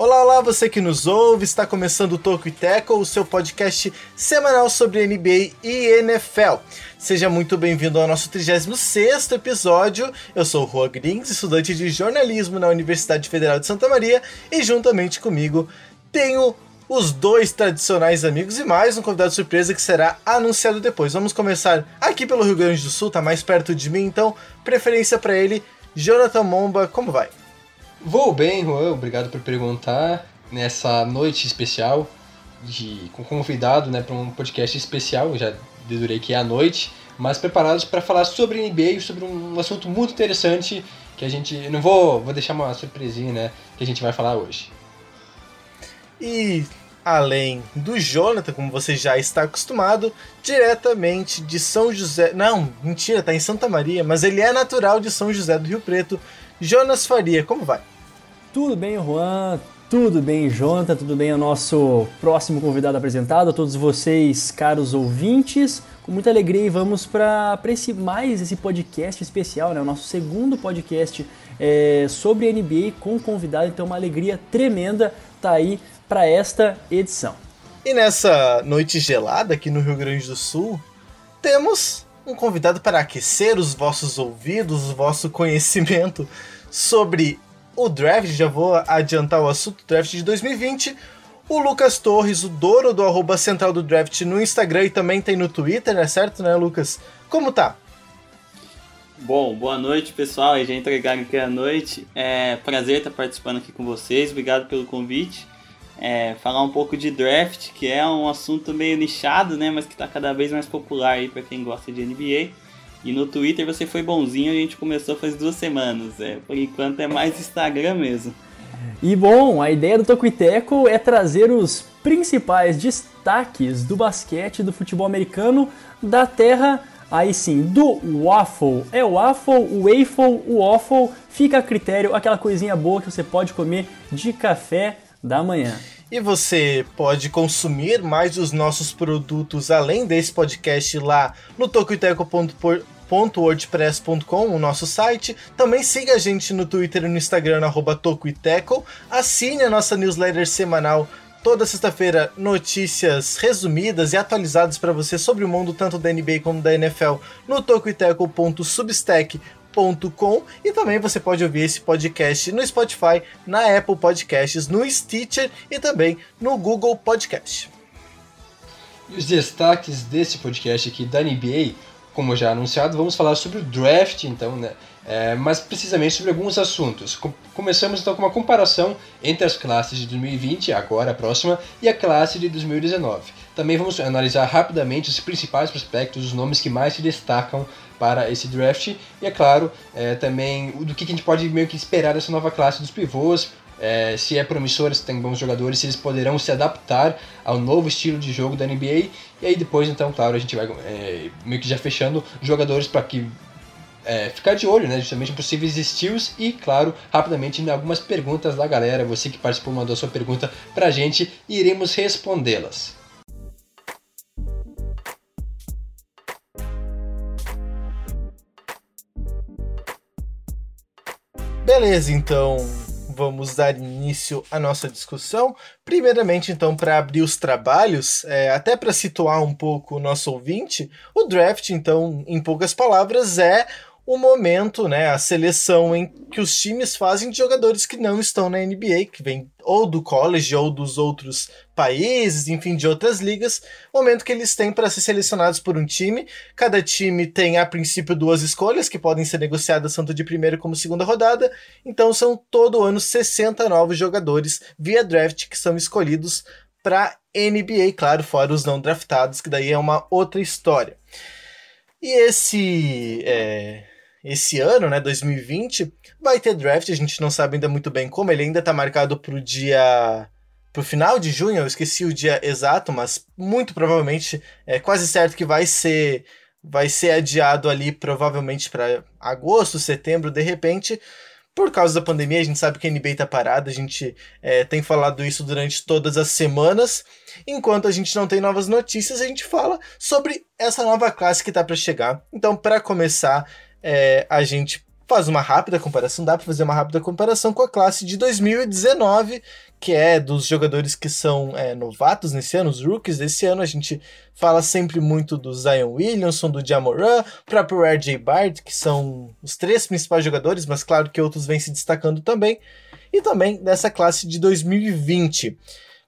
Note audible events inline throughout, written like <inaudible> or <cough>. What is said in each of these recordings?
Olá, olá, você que nos ouve, está começando o Toco e Teco, o seu podcast semanal sobre NBA e NFL. Seja muito bem-vindo ao nosso 36º episódio. Eu sou o Juan Grings, estudante de jornalismo na Universidade Federal de Santa Maria, e juntamente comigo tenho os dois tradicionais amigos e mais um convidado surpresa que será anunciado depois. Vamos começar aqui pelo Rio Grande do Sul, tá mais perto de mim, então preferência para ele. Jonathan Momba, como vai? Vou bem, Juan, obrigado por perguntar. Nessa noite especial, de, com convidado né, para um podcast especial, já dedurei que é a noite, mas preparados para falar sobre NBA, sobre um assunto muito interessante que a gente. Não vou, vou deixar uma surpresinha, né? Que a gente vai falar hoje. E além do Jonathan, como você já está acostumado, diretamente de São José. Não, mentira, tá em Santa Maria, mas ele é natural de São José do Rio Preto. Jonas Faria, como vai? Tudo bem, Juan? Tudo bem, Jonathan? Tudo bem, o nosso próximo convidado apresentado, a todos vocês, caros ouvintes. Com muita alegria e vamos para esse, mais esse podcast especial, né? o nosso segundo podcast é, sobre NBA com convidado, então uma alegria tremenda tá aí para esta edição. E nessa noite gelada aqui no Rio Grande do Sul, temos um convidado para aquecer os vossos ouvidos, o vosso conhecimento sobre o draft. Já vou adiantar o assunto draft de 2020. O Lucas Torres, o dono do arroba central do draft no Instagram e também tem no Twitter, é certo, né, Lucas? Como tá? Bom, boa noite, pessoal. E já entregaram aqui a noite. É prazer estar participando aqui com vocês. Obrigado pelo convite. É, falar um pouco de draft, que é um assunto meio nichado, né, mas que está cada vez mais popular aí para quem gosta de NBA. E no Twitter você foi bonzinho, a gente começou faz duas semanas. É, por enquanto é mais Instagram mesmo. E bom, a ideia do Tocuiteco é trazer os principais destaques do basquete do futebol americano da terra, aí sim, do waffle. É o waffle, o waffle, o waffle, fica a critério, aquela coisinha boa que você pode comer de café da manhã. E você pode consumir mais os nossos produtos além desse podcast lá no tocoiteco.wordpress.com, o nosso site. Também siga a gente no Twitter e no Instagram, arroba tocoiteco. Assine a nossa newsletter semanal toda sexta-feira notícias resumidas e atualizadas para você sobre o mundo tanto da NBA como da NFL no tocoiteco.substack.com e também você pode ouvir esse podcast no Spotify, na Apple Podcasts, no Stitcher e também no Google Podcast. E os destaques desse podcast aqui da NBA, como já anunciado, vamos falar sobre o draft, então, né? É, mas precisamente sobre alguns assuntos. Começamos então com uma comparação entre as classes de 2020, agora a próxima, e a classe de 2019. Também vamos analisar rapidamente os principais prospectos, os nomes que mais se destacam para esse draft. E é claro, é, também do que a gente pode meio que esperar dessa nova classe dos pivôs, é, se é promissor, se tem bons jogadores, se eles poderão se adaptar ao novo estilo de jogo da NBA. E aí depois, então, claro, a gente vai é, meio que já fechando jogadores para que é, ficar de olho, né, justamente possíveis steals e, claro, rapidamente algumas perguntas da galera. Você que participou mandou sua pergunta para a gente e iremos respondê-las. Beleza, então vamos dar início à nossa discussão. Primeiramente, então, para abrir os trabalhos, é, até para situar um pouco o nosso ouvinte, o draft, então, em poucas palavras, é o momento, né, a seleção em que os times fazem de jogadores que não estão na NBA, que vem ou do college ou dos outros países, enfim, de outras ligas, momento que eles têm para ser selecionados por um time. Cada time tem a princípio duas escolhas que podem ser negociadas tanto de primeira como segunda rodada. Então são todo ano 60 novos jogadores via draft que são escolhidos para NBA, claro, fora os não draftados, que daí é uma outra história. E esse é, esse ano, né, 2020, vai ter draft, a gente não sabe ainda muito bem como, ele ainda está marcado para o dia pro final de junho, eu esqueci o dia exato, mas muito provavelmente é quase certo que vai ser vai ser adiado ali provavelmente para agosto, setembro, de repente, por causa da pandemia, a gente sabe que a NBA tá parada, a gente é, tem falado isso durante todas as semanas. Enquanto a gente não tem novas notícias, a gente fala sobre essa nova classe que tá para chegar. Então, para começar, é, a gente faz uma rápida comparação, dá para fazer uma rápida comparação com a classe de 2019, que é dos jogadores que são é, novatos nesse ano, os rookies desse ano. A gente fala sempre muito do Zion Williamson, do Jamoran, próprio RJ Bart, que são os três principais jogadores, mas claro que outros vêm se destacando também. E também dessa classe de 2020.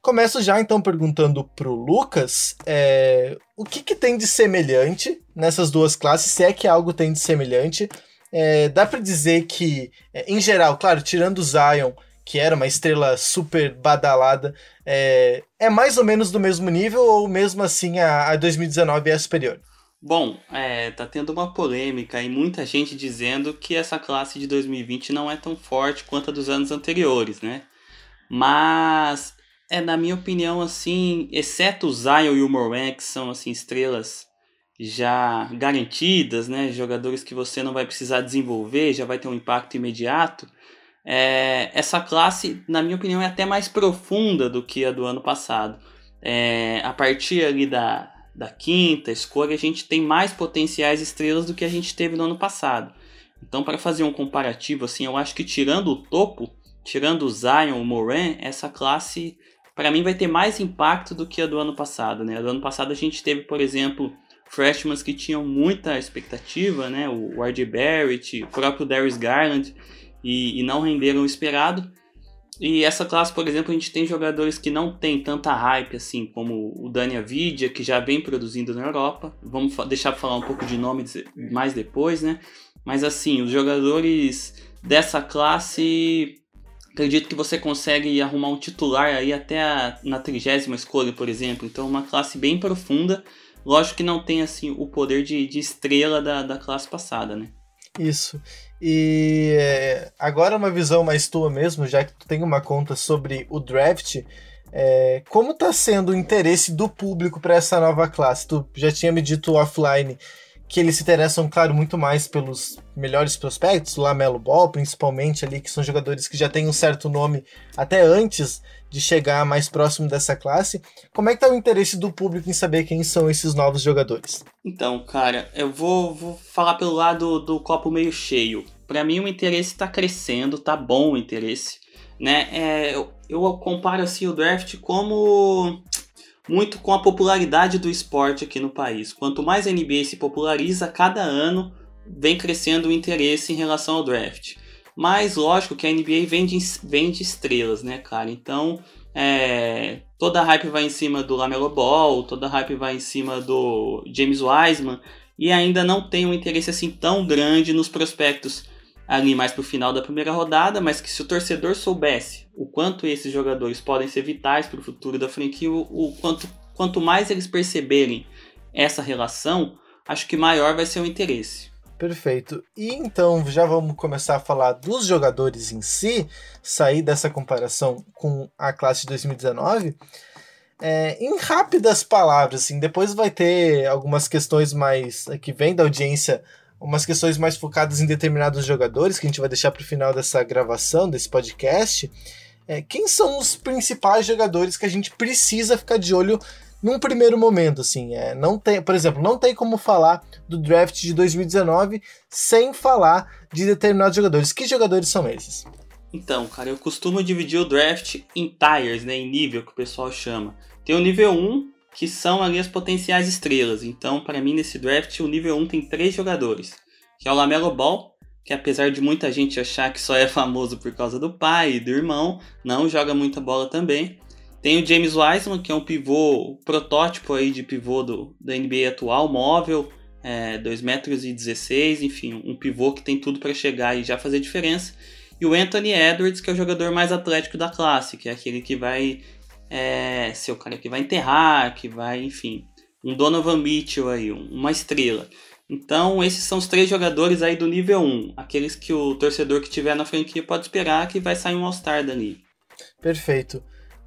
Começo já então perguntando pro Lucas é, o que, que tem de semelhante nessas duas classes, se é que algo tem de semelhante. É, dá para dizer que, é, em geral, claro, tirando o Zion, que era uma estrela super badalada, é, é mais ou menos do mesmo nível ou mesmo assim a, a 2019 é superior? Bom, é, tá tendo uma polêmica e muita gente dizendo que essa classe de 2020 não é tão forte quanto a dos anos anteriores, né? Mas, é na minha opinião, assim, exceto o Zion e o Moran, que são assim estrelas já garantidas, né? Jogadores que você não vai precisar desenvolver, já vai ter um impacto imediato. É, essa classe, na minha opinião, é até mais profunda do que a do ano passado. É, a partir ali da, da quinta escolha, a gente tem mais potenciais estrelas do que a gente teve no ano passado. Então, para fazer um comparativo, assim, eu acho que tirando o topo, tirando o Zion, o Moran, essa classe, para mim, vai ter mais impacto do que a do ano passado. Né? Do ano passado a gente teve, por exemplo, freshmans que tinham muita expectativa, né? o R.J. Barrett, o próprio Darius Garland, e, e não renderam o esperado. E essa classe, por exemplo, a gente tem jogadores que não tem tanta hype assim, como o Dani Avidia, que já vem produzindo na Europa. Vamos deixar falar um pouco de nome mais depois, né? Mas assim, os jogadores dessa classe, acredito que você consegue arrumar um titular aí até a, na trigésima escolha, por exemplo. Então, uma classe bem profunda. Lógico que não tem assim o poder de, de estrela da, da classe passada, né? Isso. E é, agora uma visão mais tua mesmo, já que tu tem uma conta sobre o draft, é, como está sendo o interesse do público para essa nova classe? Tu já tinha me dito offline que eles se interessam, claro, muito mais pelos melhores prospectos, Lamelo Ball, principalmente ali, que são jogadores que já têm um certo nome até antes de chegar mais próximo dessa classe. Como é que tá o interesse do público em saber quem são esses novos jogadores? Então, cara, eu vou, vou falar pelo lado do copo meio cheio. Para mim o interesse está crescendo, tá bom o interesse, né? É, eu, eu comparo assim o draft como muito com a popularidade do esporte aqui no país. Quanto mais a NBA se populariza, cada ano vem crescendo o interesse em relação ao draft. Mas lógico que a NBA vende, vende estrelas, né, cara? Então é, toda a hype vai em cima do Lamelo Ball, toda a hype vai em cima do James Wiseman e ainda não tem um interesse assim tão grande nos prospectos ali mais pro final da primeira rodada, mas que se o torcedor soubesse o quanto esses jogadores podem ser vitais para o futuro da franquia, o, o quanto, quanto mais eles perceberem essa relação, acho que maior vai ser o interesse. Perfeito. E então já vamos começar a falar dos jogadores em si, sair dessa comparação com a classe de 2019. É, em rápidas palavras, assim, depois vai ter algumas questões mais que vêm da audiência umas questões mais focadas em determinados jogadores, que a gente vai deixar para o final dessa gravação, desse podcast. É, quem são os principais jogadores que a gente precisa ficar de olho num primeiro momento, assim, é, não tem, por exemplo, não tem como falar do draft de 2019 sem falar de determinados jogadores. Que jogadores são esses? Então, cara, eu costumo dividir o draft em tiers, né, em nível que o pessoal chama. Tem o nível 1, que são ali as potenciais estrelas. Então, para mim, nesse draft, o nível 1 tem três jogadores, que é o Lamelo Ball, que apesar de muita gente achar que só é famoso por causa do pai e do irmão, não joga muita bola também. Tem o James Wiseman, que é um pivô, protótipo aí de pivô do, da NBA atual, móvel, é, 2 metros e 16, enfim, um pivô que tem tudo para chegar e já fazer diferença. E o Anthony Edwards, que é o jogador mais atlético da classe, que é aquele que vai é, ser o cara que vai enterrar, que vai, enfim, um Donovan Mitchell aí, uma estrela. Então, esses são os três jogadores aí do nível 1, aqueles que o torcedor que tiver na franquia pode esperar que vai sair um All-Star dali. Perfeito.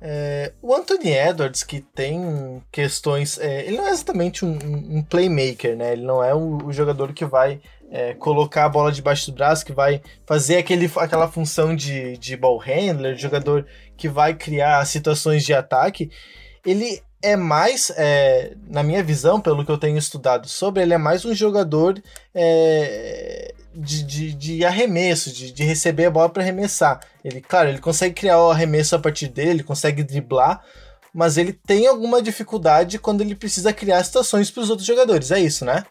É, o Anthony Edwards, que tem questões. É, ele não é exatamente um, um, playmaker, né? Ele não é o, o jogador que vai é, colocar a bola debaixo do braço, que vai fazer aquele, aquela função de, de ball handler, jogador que vai criar situações de ataque. Ele é mais, é, na minha visão, pelo que eu tenho estudado sobre, ele é mais um jogador é, de, de, de arremesso, de, de receber a bola para arremessar. Ele, claro, ele consegue criar o arremesso a partir dele, ele consegue driblar, mas ele tem alguma dificuldade quando ele precisa criar situações para os outros jogadores. É isso, né?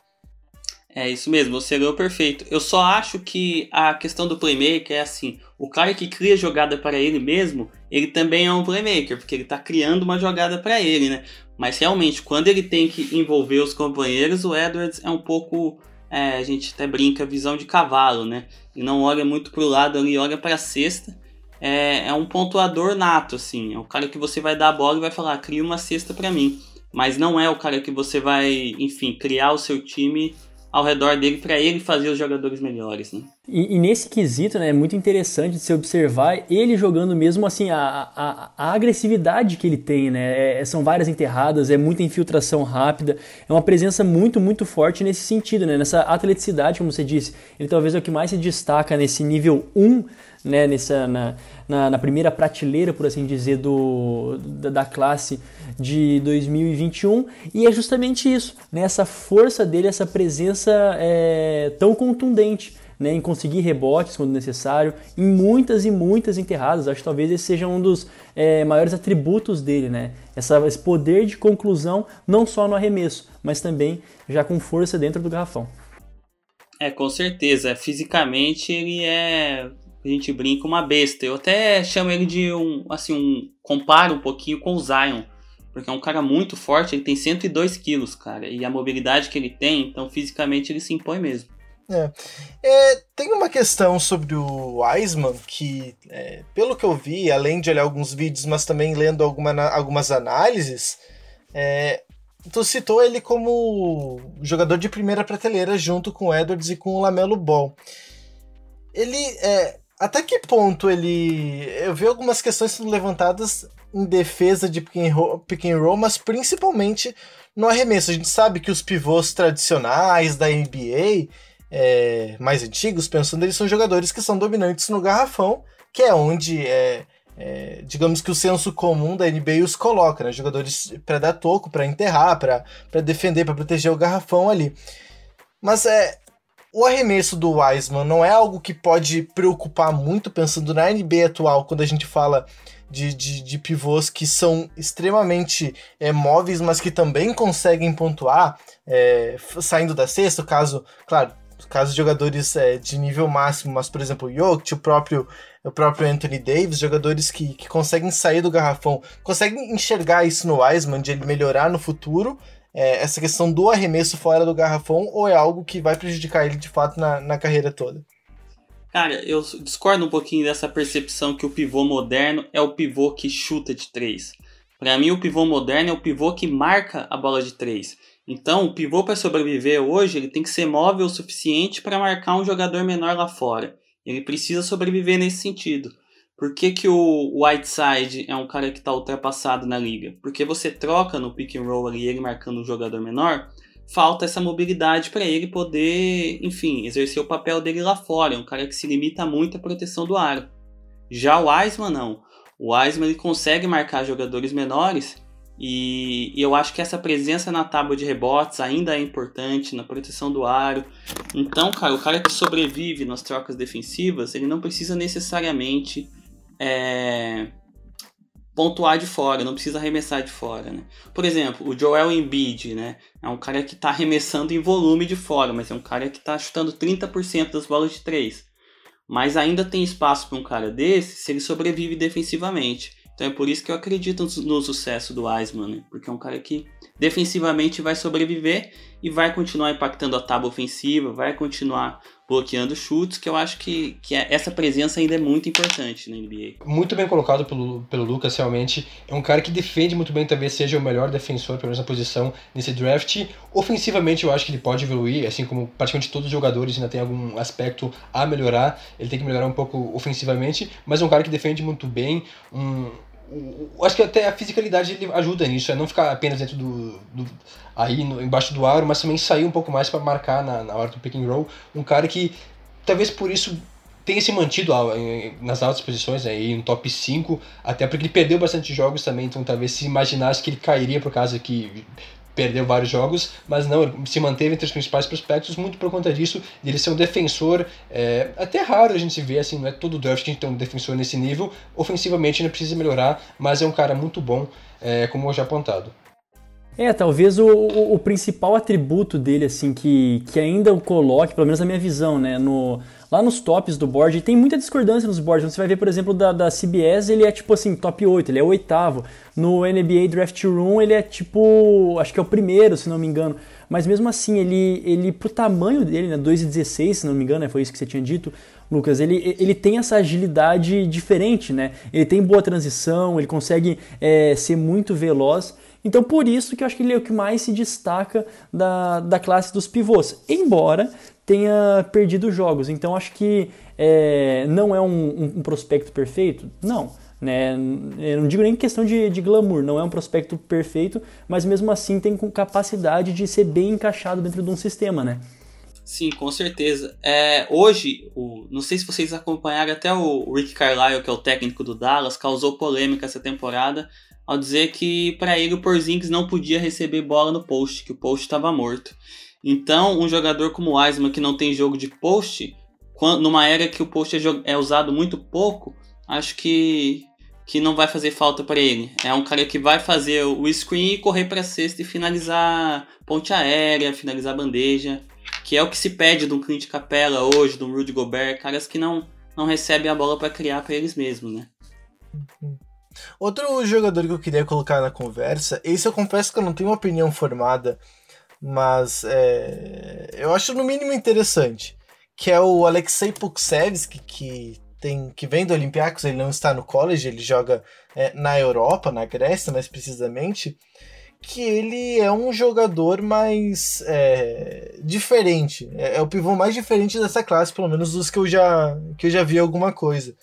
É isso mesmo, você leu perfeito. Eu só acho que a questão do playmaker é assim: o cara que cria jogada para ele mesmo, ele também é um playmaker, porque ele está criando uma jogada para ele, né? Mas realmente, quando ele tem que envolver os companheiros, o Edwards é um pouco. É, a gente até brinca, visão de cavalo, né? E não olha muito para o lado ali, olha para a cesta. É, é um pontuador nato, assim. É o cara que você vai dar a bola e vai falar, cria uma cesta para mim. Mas não é o cara que você vai, enfim, criar o seu time ao redor dele para ele fazer os jogadores melhores, né? E, e, nesse quesito, né, é muito interessante de se observar ele jogando mesmo assim a, a, a agressividade que ele tem, né? É, é, são várias enterradas, é muita infiltração rápida, é uma presença muito muito forte nesse sentido, né? Nessa atleticidade, como você disse, ele talvez é o que mais se destaca nesse nível 1 né, nessa, na, na, na, primeira prateleira, por assim dizer, do, da, da, classe de 2021. E é justamente isso, né, essa força dele, essa presença é, tão contundente. Né, em conseguir rebotes quando necessário, em muitas e muitas enterradas. Acho que talvez esse seja um dos é, maiores atributos dele, né? Essa, esse poder de conclusão, não só no arremesso, mas também já com força dentro do garrafão. É, com certeza. Fisicamente ele é a gente brinca, uma besta. Eu até chamo ele de um, assim, um, comparo um pouquinho com o Zion, porque é um cara muito forte, ele tem 102 quilos, cara, e a mobilidade que ele tem, então fisicamente ele se impõe mesmo. É. É, tem uma questão sobre o Wiseman que, é, pelo que eu vi, além de olhar alguns vídeos, mas também lendo alguma, algumas análises, é, tu citou ele como jogador de primeira prateleira junto com o Edwards e com o Lamelo Ball. Ele é, até que ponto ele. Eu vi algumas questões sendo levantadas em defesa de pick and, roll, pick and roll, mas principalmente no arremesso. A gente sabe que os pivôs tradicionais da NBA, é, mais antigos, pensando, eles são jogadores que são dominantes no garrafão, que é onde é, é, digamos que o senso comum da NBA os coloca, né? Jogadores para dar toco, para enterrar, para defender, para proteger o garrafão ali. Mas é, o arremesso do Wiseman não é algo que pode preocupar muito pensando na NBA atual, quando a gente fala de, de, de pivôs que são extremamente é, móveis, mas que também conseguem pontuar é, saindo da cesta, caso, claro, caso de jogadores é, de nível máximo, mas por exemplo o Jokic, o próprio, o próprio Anthony Davis, jogadores que, que conseguem sair do garrafão, conseguem enxergar isso no Wiseman, de ele melhorar no futuro, é, essa questão do arremesso fora do garrafão ou é algo que vai prejudicar ele de fato na, na carreira toda? Cara, eu discordo um pouquinho dessa percepção que o pivô moderno é o pivô que chuta de três. Para mim, o pivô moderno é o pivô que marca a bola de três. Então, o pivô para sobreviver hoje, ele tem que ser móvel o suficiente para marcar um jogador menor lá fora. Ele precisa sobreviver nesse sentido. Por que, que o Whiteside é um cara que está ultrapassado na liga? Porque você troca no pick and roll ali, ele marcando um jogador menor, falta essa mobilidade para ele poder, enfim, exercer o papel dele lá fora. É um cara que se limita muito à proteção do aro. Já o Wiseman não. O Wiseman ele consegue marcar jogadores menores e, e, eu acho que essa presença na tábua de rebotes ainda é importante na proteção do aro. Então, cara, o cara que sobrevive nas trocas defensivas, ele não precisa necessariamente é, pontuar de fora, não precisa arremessar de fora, né? Por exemplo, o Joel Embiid, né? É um cara que está arremessando em volume de fora, mas é um cara que está chutando 30% das bolas de 3. Mas ainda tem espaço para um cara desse se ele sobrevive defensivamente. Então é por isso que eu acredito no sucesso do Wiseman, né? Porque é um cara que defensivamente vai sobreviver e vai continuar impactando a tábua ofensiva, vai continuar bloqueando chutes, que eu acho que, que é, essa presença ainda é muito importante na NBA. Muito bem colocado pelo, pelo Lucas, realmente. É um cara que defende muito bem, talvez seja o melhor defensor, pelo menos na posição nesse draft. Ofensivamente, eu acho que ele pode evoluir, assim como praticamente todos os jogadores ainda tem algum aspecto a melhorar. Ele tem que melhorar um pouco ofensivamente, mas é um cara que defende muito bem, um, acho que até a fisicalidade ajuda nisso, é não ficar apenas dentro do, do aí no, embaixo do aro, mas também sair um pouco mais para marcar na, na hora do pick and roll. Um cara que talvez por isso tenha se mantido nas altas posições, aí no top 5, até porque ele perdeu bastante jogos também, então talvez se imaginasse que ele cairia por causa que perdeu vários jogos, mas não, ele se manteve entre os principais prospectos muito por conta disso, de ele ser um defensor, é, até raro a gente vê assim, não é todo draft que a gente tem um defensor nesse nível, ofensivamente ainda precisa melhorar, mas é um cara muito bom, é, como já apontado. É, talvez o, o, o, principal atributo dele, assim, que, que ainda o coloque, pelo menos na minha visão, né, no, lá nos tops do board, tem muita discordância nos boards. Você vai ver, por exemplo, da, da CBS, ele é tipo assim, top 8, ele é o oitavo. No NBA Draft Room, ele é tipo, acho que é o primeiro, se não me engano. Mas mesmo assim, ele, ele pro tamanho dele, né, 2,16, se não me engano, né, foi isso que você tinha dito, Lucas, ele, ele tem essa agilidade diferente, né? Ele tem boa transição, ele consegue é, ser muito veloz. Então, por isso que eu acho que ele é o que mais se destaca da, da classe dos pivôs. Embora tenha perdido jogos. Então, acho que é, não é um, um, prospecto perfeito? Não. Né? Eu não digo nem questão de, de glamour, não é um prospecto perfeito, mas mesmo assim tem capacidade de ser bem encaixado dentro de um sistema, né? Sim, com certeza. É, hoje, o, não sei se vocês acompanharam, até o Rick Carlisle, que é o técnico do Dallas, causou polêmica essa temporada ao dizer que para ele o Porzingis não podia receber bola no post, que o post estava morto. Então, um jogador como o Wiseman que não tem jogo de post, numa era que o post é, é usado muito pouco, acho que que não vai fazer falta para ele. É um cara que vai fazer o screen e correr para cesta e finalizar ponte aérea, finalizar bandeja, que é o que se pede de um Clint Capella hoje, de um Rudy Gobert, caras que não não recebem a bola para criar para eles mesmos, né? Outro jogador que eu queria colocar na conversa, esse eu confesso que eu não tenho uma opinião formada, mas é, eu acho no mínimo interessante, que é o Alexei Puksevski, que tem que vem do Olympiacos, ele não está no college, ele joga é, na Europa, na Grécia mais precisamente, que ele é um jogador mais é, diferente, é, é, o pivô mais diferente dessa classe, pelo menos dos que eu já que eu já vi alguma coisa.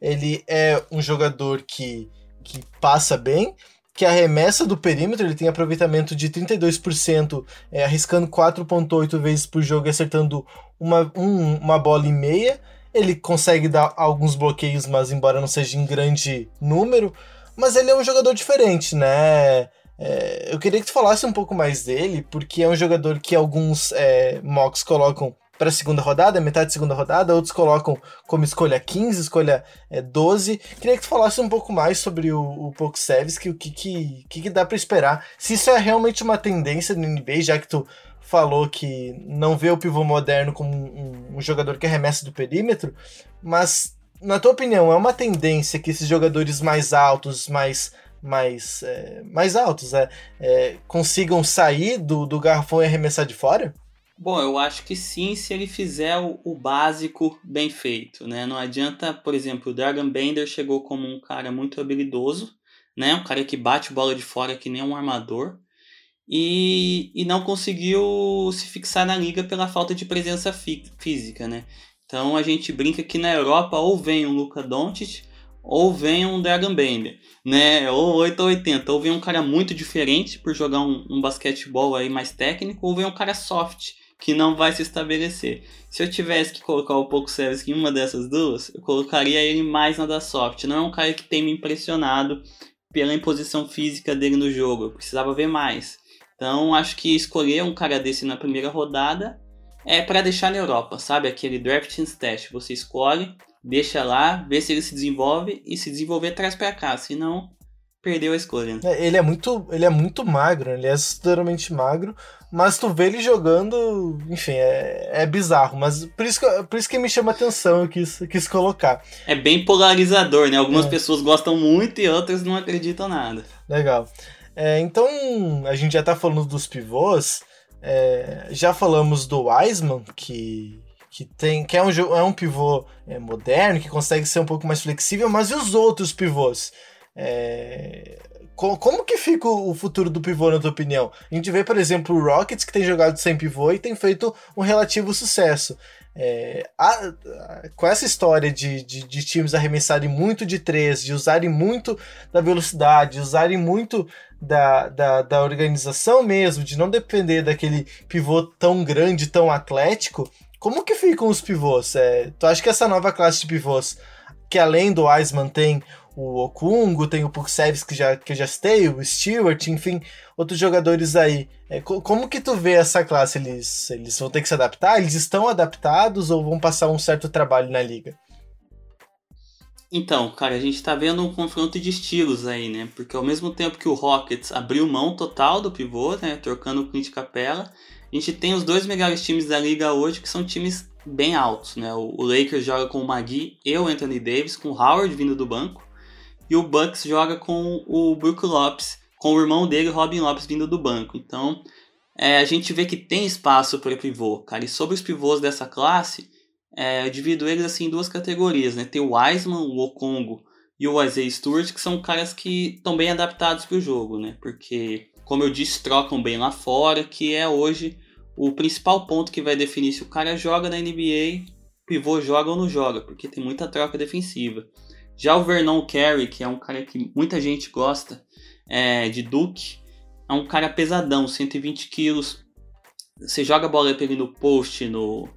Ele é um jogador que, que passa bem, que arremessa do perímetro, ele tem aproveitamento de 32%, é, arriscando 4.8 vezes por jogo e acertando uma, um, uma bola e meia. Ele consegue dar alguns bloqueios, mas embora não seja em grande número. Mas ele é um jogador diferente, né? É, eu queria que tu falasse um pouco mais dele, porque é um jogador que alguns é, mocks colocam para a segunda rodada, metade da segunda rodada, outros colocam como escolha 15, escolha é, 12. Queria que tu falasse um pouco mais sobre o, o Pokusevski, o que, que, que, que dá para esperar. Se isso é realmente uma tendência no NBA, já que tu falou que não vê o pivô moderno como um, um jogador que arremessa do perímetro, mas na tua opinião, é uma tendência que esses jogadores mais altos, mais mais, é, mais altos, é, é, consigam sair do, do garrafão e arremessar de fora? Bom, eu acho que sim, se ele fizer o, básico bem feito, né? Não adianta, por exemplo, o Dragon Bender chegou como um cara muito habilidoso, né? Um cara que bate bola de fora que nem um armador e, e não conseguiu se fixar na liga pela falta de presença fí física, né? Então a gente brinca que na Europa ou vem um Luka Doncic ou vem um Dragon Bender, né? Ou 8 ou 80, ou vem um cara muito diferente por jogar um, um basquetebol aí mais técnico, ou vem um cara soft que não vai se estabelecer. Se eu tivesse que colocar o Poco Service em uma dessas duas, eu colocaria ele mais na da soft. Não é um cara que tem me impressionado pela imposição física dele no jogo. Eu precisava ver mais. Então acho que escolher um cara desse na primeira rodada é para deixar na Europa, sabe? Aquele drafting test. Você escolhe, deixa lá, vê se ele se desenvolve e se desenvolver traz para cá. Senão perdeu a escolha. É, ele é muito, ele é muito magro, ele é assustadoramente magro, mas tu vê ele jogando, enfim, é, é bizarro, mas por isso, que, por isso que me chama atenção, eu quis, quis colocar. É bem polarizador, né? Algumas é. pessoas gostam muito e outras não acreditam nada. Legal. É, então, a gente já tá falando dos pivôs, é, já falamos do Wiseman, que que tem que é um, é um pivô é, moderno, que consegue ser um pouco mais flexível, mas e os outros pivôs? É... Como que fica o futuro do pivô, na tua opinião? A gente vê, por exemplo, o Rockets, que tem jogado sem pivô e tem feito um relativo sucesso. É, a, a, com essa história de, de, de, times arremessarem muito de três, de usarem muito da velocidade, de usarem muito da, da, da organização mesmo, de não depender daquele pivô tão grande, tão atlético, como que ficam os pivôs? É, tu acha que essa nova classe de pivôs, que além do Wiseman tem o Okungo, tem o Puksevis que já que eu já citei, o Stewart, enfim, outros jogadores aí. É, como que tu vê essa classe? Eles, eles vão ter que se adaptar? Eles estão adaptados ou vão passar um certo trabalho na liga? Então, cara, a gente tá vendo um confronto de estilos aí, né? Porque ao mesmo tempo que o Rockets abriu mão total do pivô, né? Trocando o Clint Capella, a gente tem os dois melhores times da liga hoje, que são times bem altos, né? O Lakers joga com o Magui e o Anthony Davis, com o Howard vindo do banco. E o Bucks joga com o Brook Lopes, com o irmão dele, Robin Lopes, vindo do banco. Então, é, a gente vê que tem espaço para pivô, cara. E sobre os pivôs dessa classe, é, eu divido eles assim, em duas categorias, né? Tem o Wiseman, o Okongo e o Isaiah Stewart, que são caras que estão bem adaptados para o jogo, né? Porque, como eu disse, trocam bem lá fora, que é hoje o principal ponto que vai definir se o cara joga na NBA, pivô joga ou não joga, porque tem muita troca defensiva. Já o Vernon Carey, que é um cara que muita gente gosta, é, de Duke, é um cara pesadão, 120 quilos. Você joga a bola pra ele no post, no,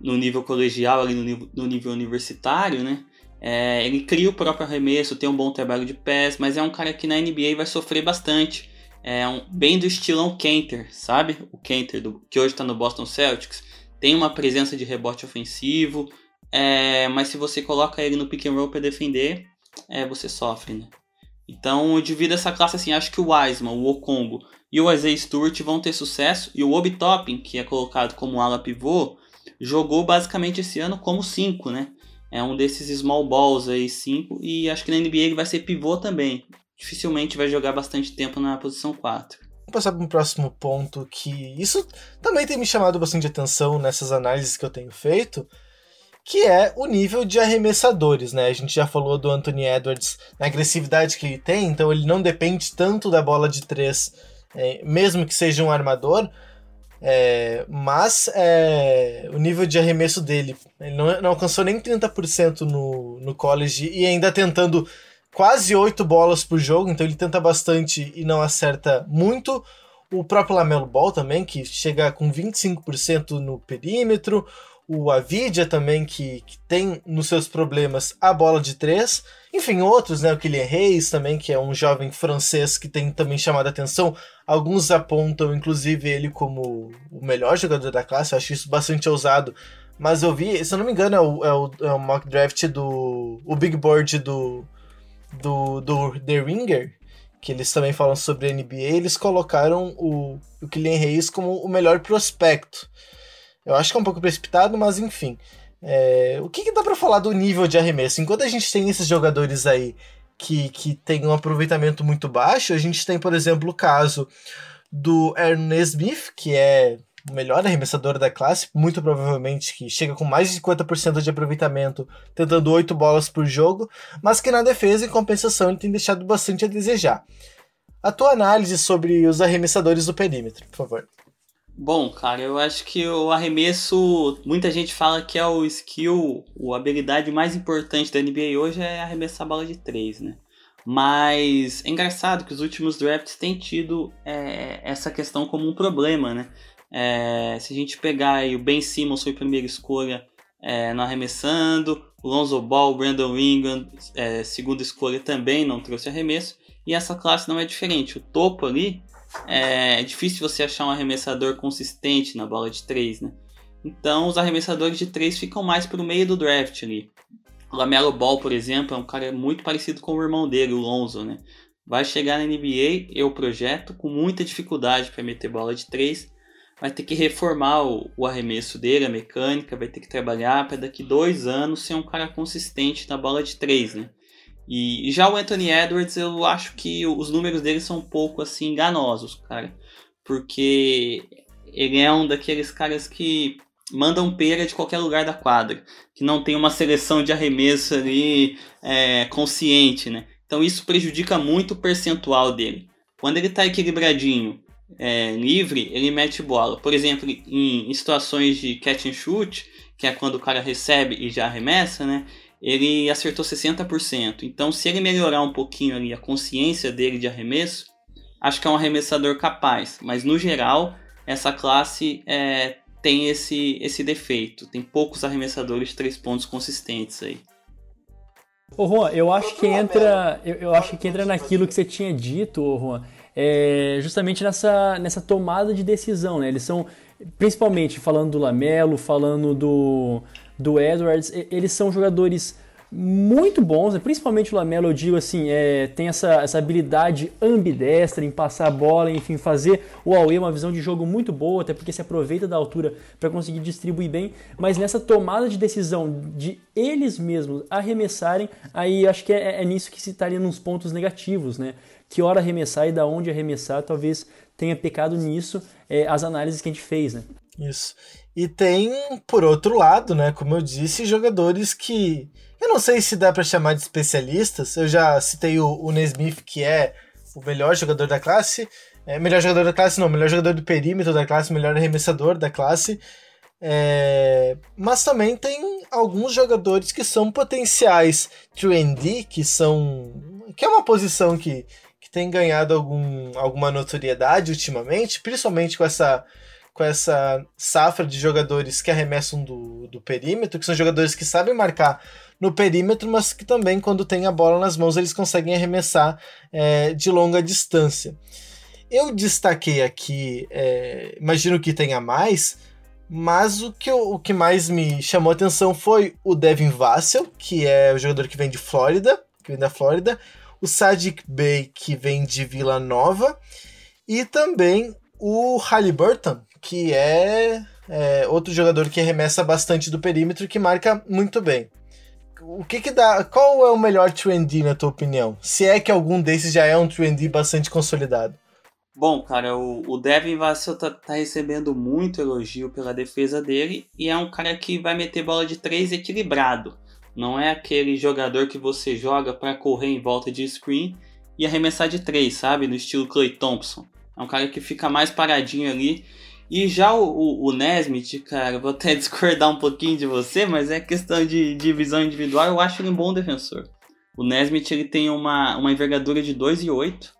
no nível colegial, ali no nível, no nível universitário, né? É, ele cria o próprio arremesso, tem um bom trabalho de pés, mas é um cara que na NBA vai sofrer bastante é um, bem do estilão Kenter, sabe? O Kenter, do, que hoje está no Boston Celtics, tem uma presença de rebote ofensivo, é, mas se você coloca ele no pick and roll para defender, é, você sofre, né? Então eu divido essa classe assim, acho que o Wiseman, o Okongo e o Isaiah Stewart vão ter sucesso, e o Obi Toppin, que é colocado como ala pivô, jogou basicamente esse ano como 5, né? É um desses small balls aí, 5, e acho que na NBA ele vai ser pivô também dificilmente vai jogar bastante tempo na posição 4. Vamos passar para um próximo ponto que isso também tem me chamado bastante atenção nessas análises que eu tenho feito, que é o nível de arremessadores, né? A gente já falou do Anthony Edwards na agressividade que ele tem, então ele não depende tanto da bola de três, é, mesmo que seja um armador, é, mas é, o nível de arremesso dele, ele não, não alcançou nem 30% no, no college e ainda tentando quase oito bolas por jogo, então ele tenta bastante e não acerta muito. O próprio Lamelo Ball também, que chega com 25% no perímetro. O Avidia também, que, que tem nos seus problemas a bola de três. Enfim, outros, né? O Kylian Reis também, que é um jovem francês que tem também chamado a atenção. Alguns apontam, inclusive, ele como o melhor jogador da classe. Eu acho isso bastante ousado. Mas eu vi, se eu não me engano, é o, é o, é o mock draft do. O Big Board do, do, do The Ringer, que eles também falam sobre a NBA, eles colocaram o, o Kylian Reis como o melhor prospecto. Eu acho que é um pouco precipitado, mas enfim. É, o que, que dá para falar do nível de arremesso? Enquanto a gente tem esses jogadores aí que, que tem um aproveitamento muito baixo, a gente tem, por exemplo, o caso do Ernest Smith, que é o melhor arremessador da classe, muito provavelmente que chega com mais de 50% de aproveitamento, tentando 8 bolas por jogo, mas que na defesa, em compensação, ele tem deixado bastante a desejar. A tua análise sobre os arremessadores do perímetro, por favor. Bom, cara, eu acho que o arremesso, muita gente fala que é o skill, a habilidade mais importante da NBA hoje é arremessar a bola de 3, né? Mas é engraçado que os últimos drafts têm tido é, essa questão como um problema, né? É, se a gente pegar o Ben Simmons foi primeira escolha é, no arremessando, o Lonzo Ball, o Brandon Ingram, é, segunda escolha também não trouxe arremesso, e essa classe não é diferente. O topo ali é, é difícil você achar um arremessador consistente na bola de 3, né? Então os arremessadores de 3 ficam mais para o meio do draft ali. O Lamelo Ball, por exemplo, é um cara muito parecido com o irmão dele, o Lonzo, né? Vai chegar na NBA, eu projeto, com muita dificuldade para meter bola de 3, vai ter que reformar o, o arremesso dele, a mecânica, vai ter que trabalhar para daqui dois anos ser um cara consistente na bola de três, né? E, já o Anthony Edwards, eu acho que os números dele são um pouco assim enganosos, cara, porque ele é um daqueles caras que mandam pera de qualquer lugar da quadra, que não tem uma seleção de arremesso ali é, consciente, né? Então isso prejudica muito o percentual dele. Quando ele está equilibradinho é, livre, ele mete bola. Por exemplo, em, em, situações de catch and shoot, que é quando o cara recebe e já arremessa, né? Ele acertou 60%. Então, se ele melhorar um pouquinho ali a consciência dele de arremesso, acho que é um arremessador capaz. Mas no geral, essa classe é, tem esse, esse defeito. Tem poucos arremessadores de três pontos consistentes aí. Ô Juan, eu acho que entra, eu, eu acho que entra naquilo que você tinha dito, ô Juan, é justamente nessa, nessa tomada de decisão, né? Eles são, principalmente falando do Lamelo, falando do, do Edwards, eles são jogadores muito bons, né? principalmente o Lamelo, eu digo assim, é, tem essa, essa habilidade ambidestra em passar a bola, enfim, fazer o Aue uma visão de jogo muito boa, até porque se aproveita da altura para conseguir distribuir bem, mas nessa tomada de decisão de eles mesmos arremessarem, aí acho que é, é nisso que se estaria nos pontos negativos, né? Que hora arremessar e da onde arremessar, talvez tenha pecado nisso é, as análises que a gente fez, né? Isso. E tem, por outro lado, né, como eu disse, jogadores que eu não sei se dá para chamar de especialistas. Eu já citei o, o Nesmith, que é o melhor jogador da classe. É, melhor jogador da classe, não, melhor jogador do perímetro da classe, melhor arremessador da classe. É, mas também tem alguns jogadores que são potenciais 3D, que são. que é uma posição que, que tem ganhado algum, alguma notoriedade ultimamente, principalmente com essa com essa safra de jogadores que arremessam do, do perímetro, que são jogadores que sabem marcar no perímetro, mas que também, quando tem a bola nas mãos, eles conseguem arremessar é, de longa distância. Eu destaquei aqui, é, imagino que tenha mais, mas o que, o que mais me chamou a atenção foi o Devin Vassell, que é o jogador que vem de Flórida, que vem da Flórida, o Sadiq Bey, que vem de Vila Nova, e também o Halliburton, que é, é outro jogador que arremessa bastante do perímetro que marca muito bem o que que dá. Qual é o melhor 3D na tua opinião? Se é que algum desses já é um 3D bastante consolidado. Bom, cara, o, o Devin Vassell tá, tá, recebendo muito elogio pela defesa dele e é um cara que vai meter bola de três equilibrado. Não é aquele jogador que você joga para correr em volta de screen e arremessar de três, sabe? No estilo Clay Thompson. É um cara que fica mais paradinho ali e já o, o, o Nesmith, cara, vou até <laughs> discordar um pouquinho de você, mas é questão de, de visão individual, eu acho ele um bom defensor. O Nesmith ele tem uma, uma envergadura de 2,8.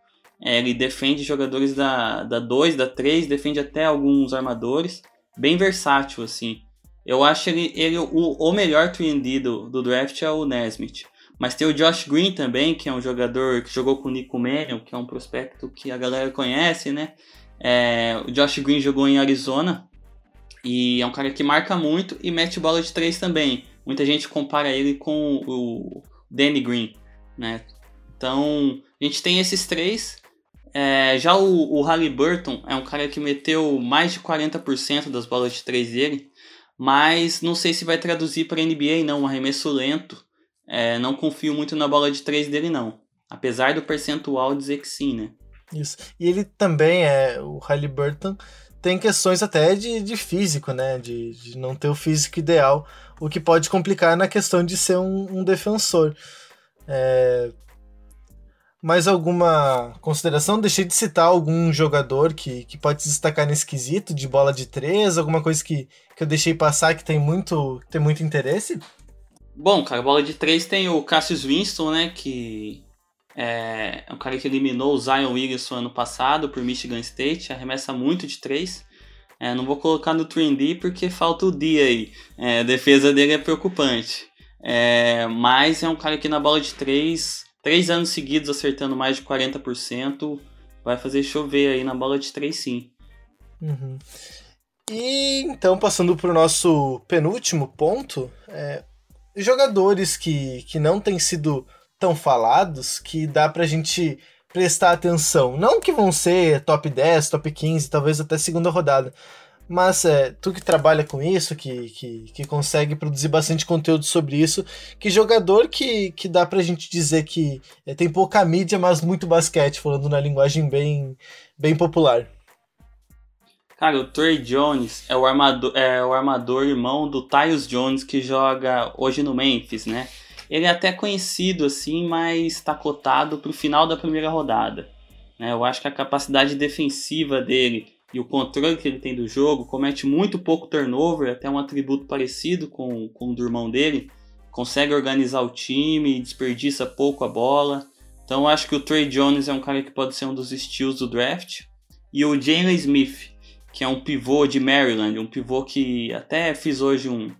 É, ele defende jogadores da, da 2, da 3, defende até alguns armadores. Bem versátil, assim. Eu acho ele, ele o, o melhor 3D do, do draft é o Nesmith. Mas tem o Josh Green também, que é um jogador que jogou com o Nico Mannion, que é um prospecto que a galera conhece, né? É, o Josh Green jogou em Arizona e é um cara que marca muito e mete bola de três também. Muita gente compara ele com o Danny Green, né? Então, a gente tem esses três. É, já o, o Halliburton é um cara que meteu mais de 40% das bolas de três dele, mas não sei se vai traduzir para NBA não, um arremesso lento. É, não confio muito na bola de três dele não, apesar do percentual dizer que sim, né? Isso. E ele também é, o Halliburton tem questões até de, de físico, né? De, de não ter o físico ideal, o que pode complicar na questão de ser um, um defensor. É... Mais alguma consideração? Deixei de citar algum jogador que, que pode se destacar nesse quesito de bola de três, alguma coisa que, que eu deixei passar que tem muito, tem muito interesse? Bom, cara, bola de três tem o Cassius Winston, né? Que é, um cara que eliminou o Zion Williamson ano passado por Michigan State, arremessa muito de três. É, não vou colocar no 3D porque falta o dia aí. É, a defesa dele é preocupante. É, mas é um cara que na bola de três, três anos seguidos acertando mais de 40%, vai fazer chover aí na bola de três sim. Uhum. E então, passando para o nosso penúltimo ponto, é, jogadores que, que não têm sido tão falados que dá pra gente prestar atenção. Não que vão ser top 10, top 15, talvez até segunda rodada. Mas é, tu que trabalha com isso, que, que, que consegue produzir bastante conteúdo sobre isso, que jogador que, que dá pra gente dizer que é, tem pouca mídia, mas muito basquete, falando na linguagem bem, bem popular. Cara, o Trey Jones é o armador, é o armador irmão do Tyus Jones que joga hoje no Memphis, né? Ele é até conhecido assim, mas está cotado para o final da primeira rodada. Né? Eu acho que a capacidade defensiva dele e o controle que ele tem do jogo comete muito pouco turnover, até um atributo parecido com, com o do irmão dele. Consegue organizar o time, desperdiça pouco a bola. Então acho que o Trey Jones é um cara que pode ser um dos estilos do draft. E o Jalen Smith, que é um pivô de Maryland, um pivô que até fiz hoje um,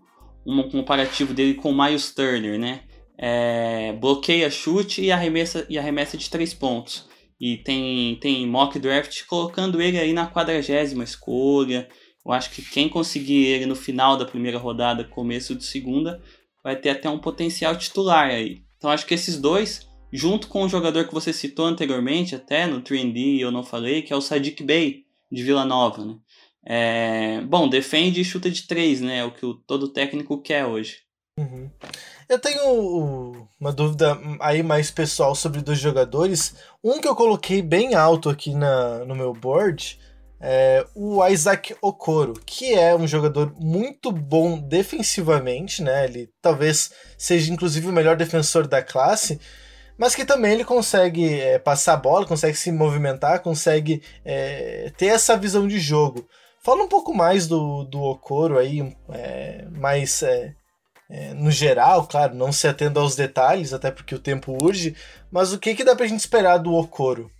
um comparativo dele com o Miles Turner, né? É, bloqueia chute e arremessa, e arremessa de três pontos. E tem, tem mock draft colocando ele aí na quadragésima escolha. Eu acho que quem conseguir ele no final da primeira rodada, começo de segunda, vai ter até um potencial titular aí. Então acho que esses dois, junto com o jogador que você citou anteriormente, até no 3D eu não falei, que é o Sadiq Bey, de Vila Nova, né? É, bom, defende e chuta de três, né? É o que o, todo técnico quer hoje. Uhum. Eu tenho uma dúvida aí mais pessoal sobre dois jogadores. Um que eu coloquei bem alto aqui na, no meu board é o Isaac Okoro, que é um jogador muito bom defensivamente, né? Ele talvez seja inclusive o melhor defensor da classe, mas que também ele consegue é, passar a bola, consegue se movimentar, consegue é, ter essa visão de jogo. Fala um pouco mais do, do Okoro aí, é, mais é, no geral, claro, não se atendo aos detalhes, até porque o tempo urge, mas o que, que dá pra gente esperar do Okoro?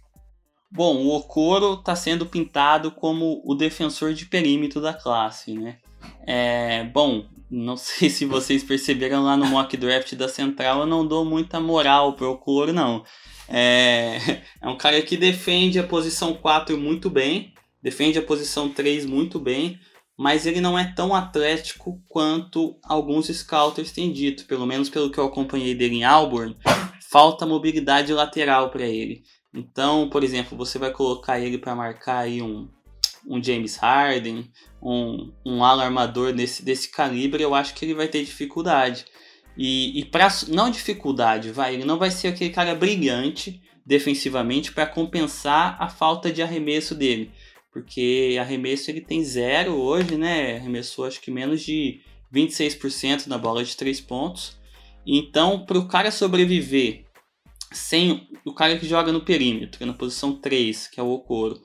Bom, o Okoro está sendo pintado como o defensor de perímetro da classe, né? É, bom, não <laughs> sei se vocês perceberam lá no mock draft da Central, eu não dou muita moral pro Okoro, não. É, <laughs> é um cara que defende a posição 4 muito bem, defende a posição 3 muito bem, mas ele não é tão atlético quanto alguns scouters têm dito, pelo menos pelo que eu acompanhei dele em Auburn, falta mobilidade lateral para ele. Então, por exemplo, você vai colocar ele para marcar aí um, um James Harden, um, um ala armador desse, desse calibre, eu acho que ele vai ter dificuldade. E, e não dificuldade, vai, ele não vai ser aquele cara brilhante defensivamente para compensar a falta de arremesso dele porque arremesso ele tem zero hoje, né? Arremessou acho que menos de 26% na bola de três pontos. Então, para o cara sobreviver sem o cara que joga no perímetro, na posição 3, que é o Okoro,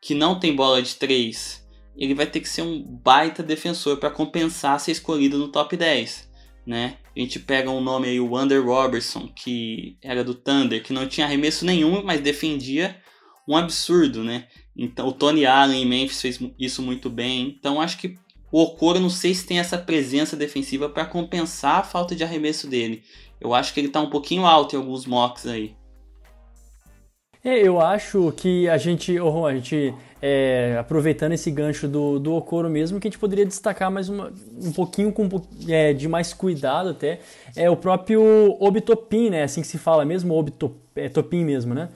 que não tem bola de 3, ele vai ter que ser um baita defensor para compensar ser escolhido no top 10. Né? A gente pega um nome aí, o Wander Robertson, que era do Thunder, que não tinha arremesso nenhum, mas defendia um absurdo, né? Então, o Tony Allen em Memphis fez isso muito bem. Então, acho que o Okoro, não sei se tem essa presença defensiva para compensar a falta de arremesso dele. Eu acho que ele está um pouquinho alto em alguns mocks aí. É, eu acho que a gente, oh, a gente é, aproveitando esse gancho do, do Okoro mesmo, que a gente poderia destacar mais uma, um pouquinho com é, de mais cuidado até, é o próprio Obitopin, né? Assim que se fala mesmo, Obitopin é mesmo, né?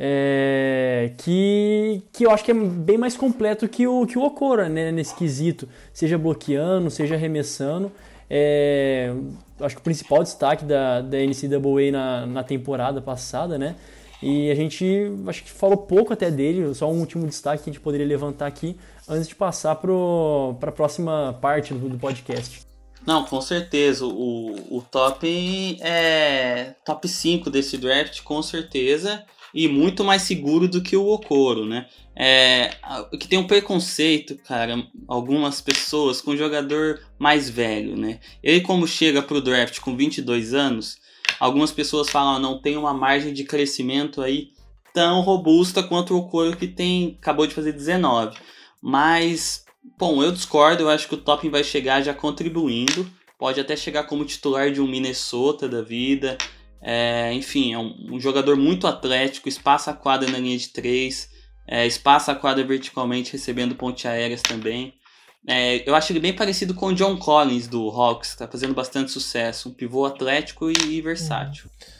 É, que, que eu acho que é bem mais completo que o, que o Okora né, nesse quesito, seja bloqueando, seja arremessando. É, acho que o principal destaque da, da NCAA na, na temporada passada, né? E a gente acho que falou pouco até dele, só um último destaque que a gente poderia levantar aqui antes de passar para a próxima parte do, do podcast. Não, com certeza. O, o top é top 5 desse draft, com certeza e muito mais seguro do que o Okoro, né? É, que tem um preconceito, cara, algumas pessoas com jogador mais velho, né? Ele como chega pro draft com 22 anos, algumas pessoas falam não tem uma margem de crescimento aí tão robusta quanto o Okoro que tem acabou de fazer 19. Mas, bom, eu discordo, eu acho que o Topping vai chegar já contribuindo, pode até chegar como titular de um Minnesota da vida, é, enfim, é um, um, jogador muito atlético, espaça a quadra na linha de três, é, espaça a quadra verticalmente, recebendo ponte aéreas também. É, eu acho ele bem parecido com o John Collins do Hawks, está fazendo bastante sucesso, um pivô atlético e, e versátil. Uhum.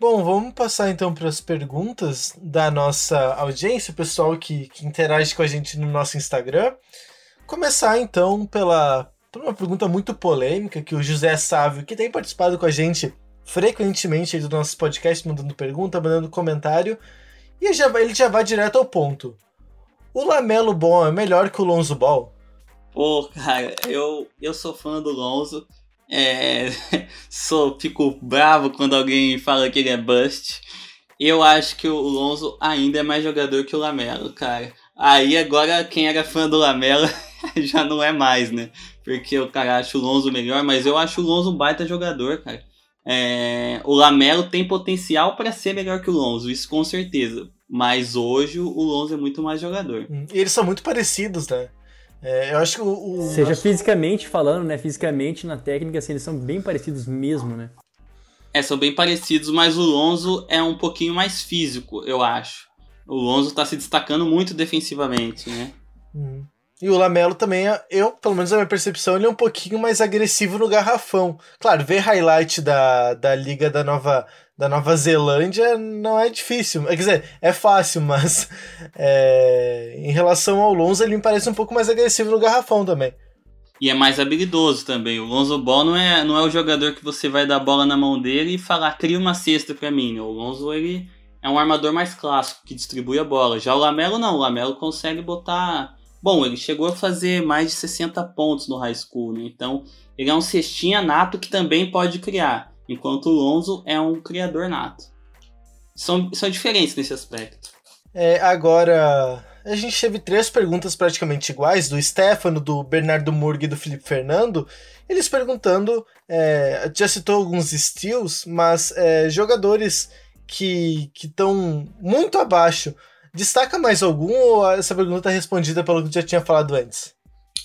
Bom, vamos passar então para as perguntas da nossa audiência, o pessoal que, que interage com a gente no nosso Instagram. Começar então pela, por uma pergunta muito polêmica que o José Sávio, que tem participado com a gente frequentemente do nosso podcast, mandando pergunta, mandando comentário. E já, ele já vai direto ao ponto. O Lamelo Bom é melhor que o Lonzo Ball? Pô, cara, eu, eu sou fã do Lonzo. É, <laughs> sou, fico bravo quando alguém fala que ele é bust. Eu acho que o Lonzo ainda é mais jogador que o Lamelo, cara. Aí agora quem era fã do Lamelo <laughs> já não é mais, né? Porque o cara acha o Lonzo melhor, mas eu acho o Lonzo um baita jogador, cara. É, o Lamelo tem potencial para ser melhor que o Lonzo, isso com certeza. Mas hoje o Lonzo é muito mais jogador. Hum, e eles são muito parecidos, né? É, eu acho que o. o Seja fisicamente falando, né? Fisicamente, na técnica, assim, eles são bem parecidos mesmo, né? É, são bem parecidos, mas o Lonzo é um pouquinho mais físico, eu acho. O Lonzo tá se destacando muito defensivamente, né? Uhum. E o Lamelo também, eu, pelo menos a minha percepção, ele é um pouquinho mais agressivo no garrafão. Claro, ver highlight da, da Liga da Nova, da Nova Zelândia não é difícil. Quer dizer, é fácil, <laughs> mas é, em relação ao Lonzo, ele me parece um pouco mais agressivo no garrafão também. E é mais habilidoso também. O Lonzo Ball não é, não é o jogador que você vai dar a bola na mão dele e falar, cria uma cesta pra mim. O Lonzo, ele é um armador mais clássico, que distribui a bola. Já o Lamelo não, o Lamelo consegue botar Bom, ele chegou a fazer mais de 60 pontos no high school, né? então ele é um cestinha nato que também pode criar, enquanto o Lonzo é um criador nato. São, são diferentes nesse aspecto. É, agora, a gente teve três perguntas praticamente iguais, do Stefano, do Bernardo Murg e do Felipe Fernando. Eles perguntando, é, já citou alguns steals, mas é, jogadores que estão muito abaixo Destaca mais algum ou essa pergunta é respondida pelo que já tinha falado antes?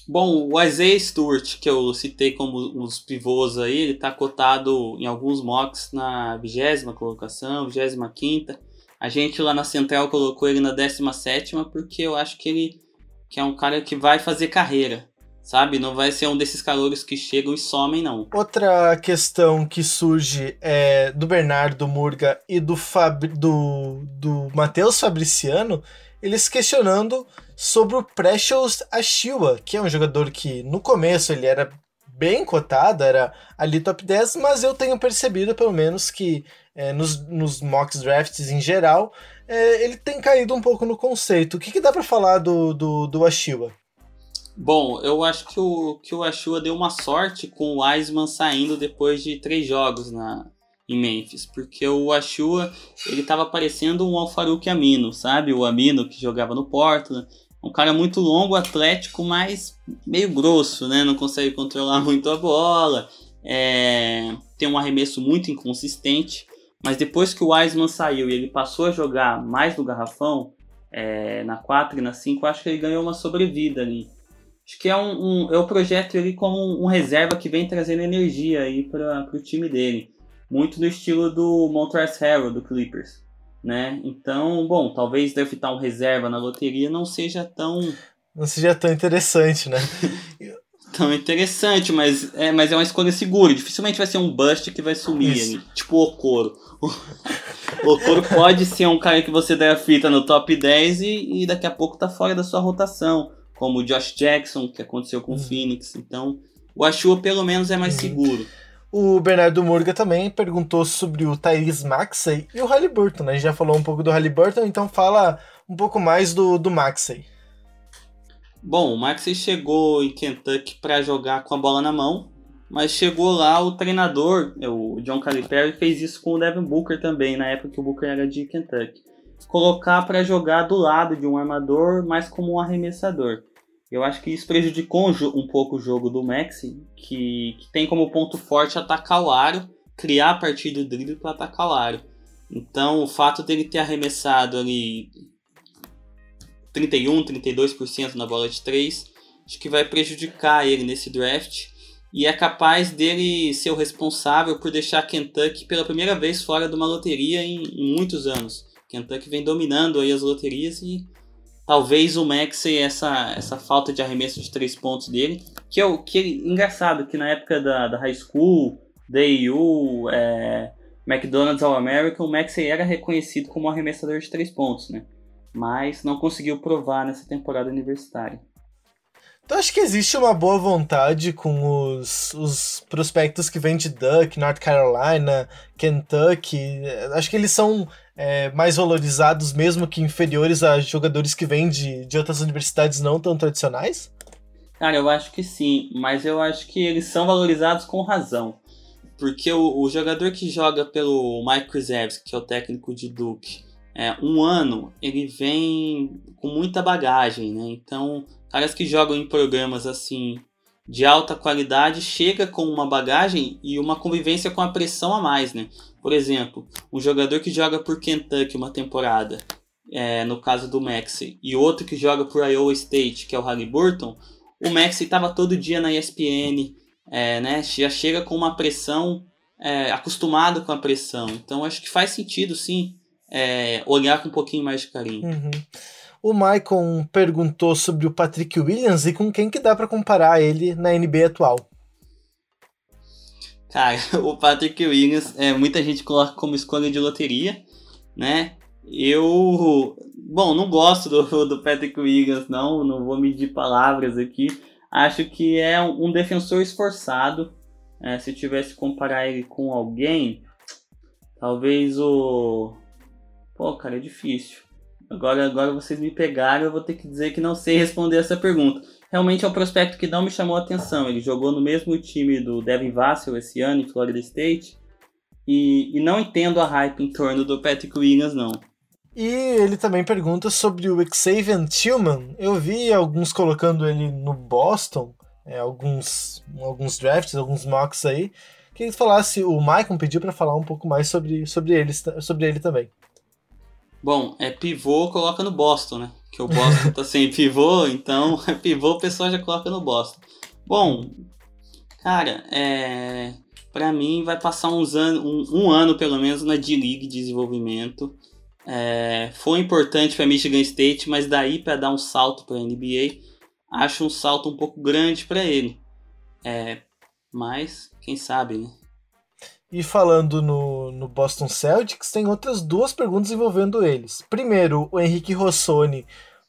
Bom, o Isaiah Stewart, que eu citei como uns pivôs aí, ele está cotado em alguns mocks na vigésima colocação, vigésima quinta. A gente lá na Central colocou ele na 17 porque eu acho que ele que é um cara que vai fazer carreira sabe? Não vai ser um desses calores que chegam e somem, não. Outra questão que surge é do Bernardo Murga e do, Fabri, do, do Matheus Fabriciano, eles questionando sobre o Precious Ashiwa, que é um jogador que no começo ele era bem cotado, era ali top 10, mas eu tenho percebido pelo menos que é, nos, nos mocks drafts em geral, é, ele tem caído um pouco no conceito. O que, que dá para falar do, do, do Ashiwa? Bom, eu acho que o, que o Ashua deu uma sorte com o Wiseman saindo depois de três jogos na, em Memphis, porque o Ashua ele tava parecendo um Alfaruque Amino, sabe? O Amino que jogava no Portland. Um cara muito longo, atlético, mas meio grosso, né? Não consegue controlar <laughs> muito a bola. É... Tem um arremesso muito inconsistente. Mas depois que o Wiseman saiu e ele passou a jogar mais no garrafão, é... na 4 e na 5, acho que ele ganhou uma sobrevida ali. Acho que é um, um eu projeto ele como um, reserva que vem trazendo energia aí para o time dele, muito no estilo do Montrezl Harrell do Clippers, né? Então, bom, talvez draftar um reserva na loteria não seja tão não seja tão interessante, né? <laughs> tão interessante, mas é, mas é uma escolha segura. Dificilmente vai ser um bust que vai sumir, ali, tipo o Okoro. O Okoro pode ser um cara que você der a fita no top 10 e, e daqui a pouco tá fora da sua rotação como o Josh Jackson, que aconteceu com o uhum. Phoenix. Então, o Ashua pelo menos é mais uhum. seguro. O Bernardo Murga também perguntou sobre o Tyrese Maxey e o Halliburton. Né? A gente já falou um pouco do Halliburton, então fala um pouco mais do, do Maxey. Bom, o Maxey chegou em Kentucky para jogar com a bola na mão, mas chegou lá o treinador, o John Calipari, fez isso com o Devin Booker também, na época que o Booker era de Kentucky colocar para jogar do lado de um armador, mas como um arremessador. Eu acho que isso prejudicou um pouco o jogo do Maxi, que, que tem como ponto forte atacar o aro, criar a partir do drible para atacar o aro. Então, o fato dele ter arremessado ali 31, 32% na bola de 3, acho que vai prejudicar ele nesse draft. E é capaz dele ser o responsável por deixar Kentucky pela primeira vez fora de uma loteria em, em muitos anos. Kentucky vem dominando aí as loterias e talvez o Maxey, essa, essa falta de arremesso de três pontos dele, que é o que é engraçado, que na época da, da high school, DAU, é, McDonald's All-American, o Maxey era reconhecido como arremessador de três pontos, né? Mas não conseguiu provar nessa temporada universitária. Então acho que existe uma boa vontade com os, os prospectos que vêm de Duck, North Carolina, Kentucky. Acho que eles são é, mais valorizados, mesmo que inferiores a jogadores que vêm de, de outras universidades não tão tradicionais? Cara, eu acho que sim, mas eu acho que eles são valorizados com razão. Porque o, o jogador que joga pelo Mike Krzyzewski, que é o técnico de Duke, é, um ano, ele vem com muita bagagem, né? Então, caras que jogam em programas assim de alta qualidade chega com uma bagagem e uma convivência com a pressão a mais, né? Por exemplo, um jogador que joga por Kentucky uma temporada, é, no caso do Maxey, e outro que joga por Iowa State, que é o Halliburton, o Maxey estava todo dia na ESPN, é, né? Já chega com uma pressão é, acostumado com a pressão. Então acho que faz sentido, sim, é, olhar com um pouquinho mais de carinho. Uhum. O Maicon perguntou sobre o Patrick Williams e com quem que dá para comparar ele na NBA atual. Cara, <laughs> o Patrick Williams, é, muita gente coloca como escolha de loteria, né? Eu, bom, não gosto do, <laughs> do Patrick Williams, não, não vou medir palavras aqui. Acho que é um, um defensor esforçado. É, se tivesse que comparar ele com alguém, talvez o. Pô, cara, é difícil. Agora, agora vocês me pegaram, eu vou ter que dizer que não sei responder essa pergunta. Realmente é um prospecto que não me chamou a atenção. Ele jogou no mesmo time do Devin Vassell esse ano em Florida State. E, e não entendo a hype em torno do Patrick Williams, não. E ele também pergunta sobre o Xavier Tillman. Eu vi alguns colocando ele no Boston, é, alguns, alguns drafts, alguns mocks aí. Que falasse, o Maicon pediu para falar um pouco mais sobre, sobre, ele, sobre ele também. Bom, é pivô, coloca no Boston, né? Que o Boston tá sem pivô, então <laughs> é pivô, o pessoal já coloca no Boston. Bom, cara, é. Pra mim vai passar uns um, um ano pelo menos na D-League de desenvolvimento. É, foi importante para Michigan State, mas daí para dar um salto para NBA, acho um salto um pouco grande para ele. É, mas quem sabe, né? E falando no, no Boston Celtics, tem outras duas perguntas envolvendo eles. Primeiro, o Henrique Rossoni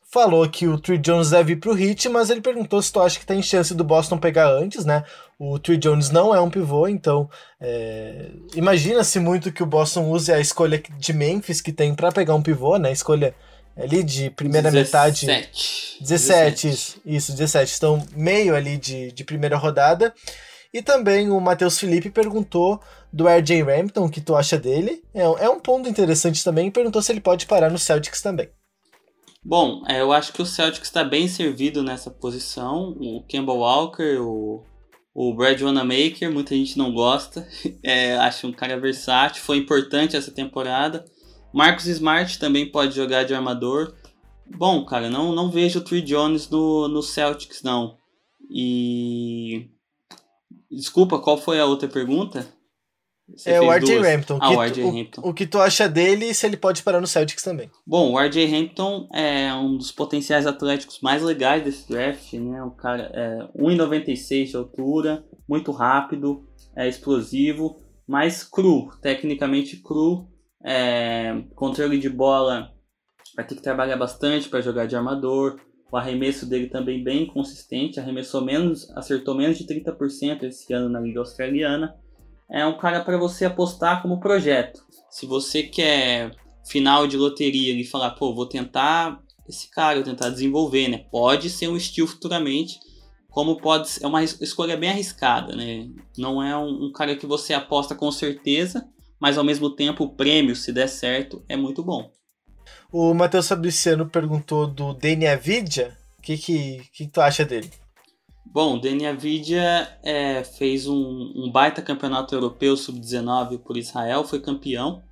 falou que o Trey Jones deve ir pro Heat, mas ele perguntou se tu acha que tem chance do Boston pegar antes, né? O Trey Jones não é um pivô, então é... imagina-se muito que o Boston use a escolha de Memphis que tem para pegar um pivô, né? Escolha ali de primeira 17. metade. 17, 17. Isso, isso, 17. Então, meio ali de, de primeira rodada. E também o Matheus Felipe perguntou do RJ Rampton, o que tu acha dele. É, é um ponto interessante também. Perguntou se ele pode parar no Celtics também. Bom, é, eu acho que o Celtics está bem servido nessa posição. O Kemba Walker, o, o Brad Wanamaker, muita gente não gosta. <laughs> É, acho um cara versátil, foi importante essa temporada. Marcos Smart também pode jogar de armador. Bom, cara, não, não vejo o Trey Jones no, no Celtics, não. E. Desculpa, qual foi a outra pergunta? Você é o RJ Hampton. Ah, o RJ Hampton. O, o, que tu acha dele e se ele pode parar no Celtics também? Bom, o RJ Hampton é um dos potenciais atléticos mais legais desse draft, né? O cara é 1,96 de altura, muito rápido, é explosivo, mas cru, tecnicamente cru. É, controle de bola vai ter que trabalhar bastante para jogar de armador. O arremesso dele também bem consistente, arremessou menos, acertou menos de 30% esse ano na Liga Australiana é um cara para você apostar como projeto. Se você quer final de loteria e falar, pô, vou tentar esse cara, vou tentar desenvolver, né? Pode ser um estilo futuramente, como pode ser, é uma escolha bem arriscada, né? Não é um, um cara que você aposta com certeza, mas ao mesmo tempo o prêmio, se der certo, é muito bom. O Matheus Fabriciano perguntou do Dani Avidia. O que, que, que tu acha dele? Bom, Deni Avidia é, fez um, um, baita campeonato europeu sub-19 por Israel, foi campeão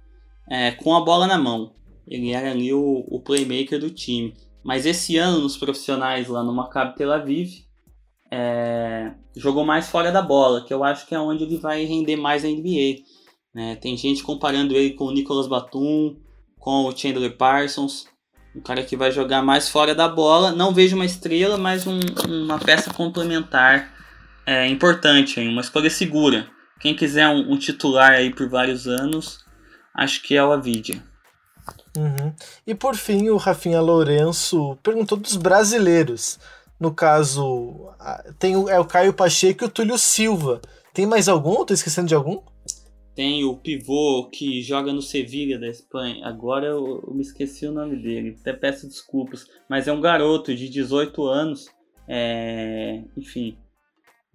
é, com a bola na mão. Ele era ali o, o, playmaker do time. Mas esse ano nos profissionais lá no Maccabi Tel Aviv é, jogou mais fora da bola, que eu acho que é onde ele vai render mais na NBA. Né? Tem gente comparando ele com o Nicolas Batum, com o Chandler Parsons. Um cara que vai jogar mais fora da bola. Não vejo uma estrela, mas um, uma peça complementar é, importante, uma escolha segura. Quem quiser um, um, titular aí por vários anos, acho que é o Avidia. Uhum. E por fim, o Rafinha Lourenço perguntou dos brasileiros. No caso, tem o, é o Caio Pacheco e o Túlio Silva. Tem mais algum? Estou esquecendo de algum? Tem o pivô que joga no Sevilha da Espanha. Agora eu, eu, me esqueci o nome dele. Até peço desculpas. Mas é um garoto de 18 anos. É... Enfim,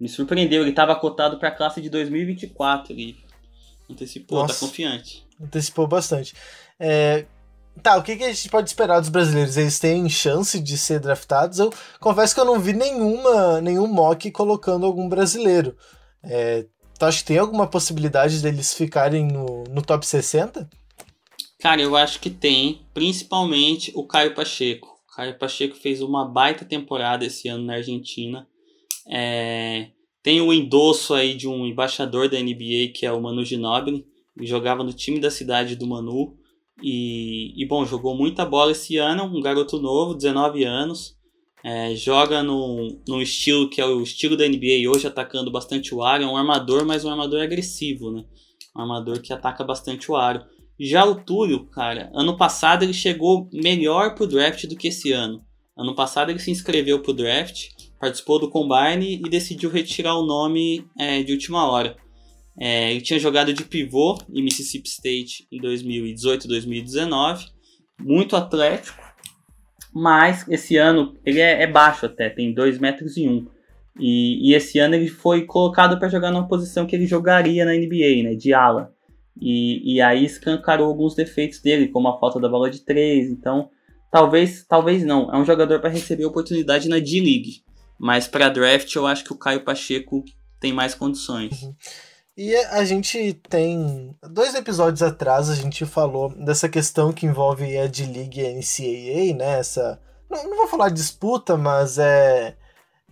me surpreendeu. Ele estava cotado para a classe de 2024. Ele antecipou, tá Nossa, tá confiante. Antecipou bastante. É... Tá, o que, que a gente pode esperar dos brasileiros? Eles têm chance de ser draftados? Eu confesso que eu não vi nenhuma, nenhum mock colocando algum brasileiro. É, Tu acha que tem alguma possibilidade deles ficarem no, no top 60? Cara, eu acho que tem, principalmente o Caio Pacheco. O Caio Pacheco fez uma baita temporada esse ano na Argentina. É, tem o endosso aí de um embaixador da NBA, que é o Manu Ginobili, ele jogava no time da cidade do Manu, e, e bom, jogou muita bola esse ano, um garoto novo, 19 anos, é, joga no, no estilo que é o estilo da NBA hoje, atacando bastante o aro, é um armador, mas um armador agressivo, né? Um armador que ataca bastante o aro. Já o Túlio, cara, ano passado ele chegou melhor pro draft do que esse ano. Ano passado ele se inscreveu pro draft, participou do combine e decidiu retirar o nome é, de última hora. É, ele tinha jogado de pivô em Mississippi State em 2018 2019, muito atlético, mas esse ano ele é, é baixo até, tem 2 metros e 1. Um. E, e esse ano ele foi colocado para jogar numa posição que ele jogaria na NBA, né, de ala. E, e aí escancarou alguns defeitos dele, como a falta da bola de 3. Então, talvez, talvez não. É um jogador para receber oportunidade na D-League. Mas para draft eu acho que o Caio Pacheco tem mais condições. Uhum. E a gente tem. Dois episódios atrás a gente falou dessa questão que envolve a D-League e a NCAA, né? Essa. Não, não vou falar disputa, mas é.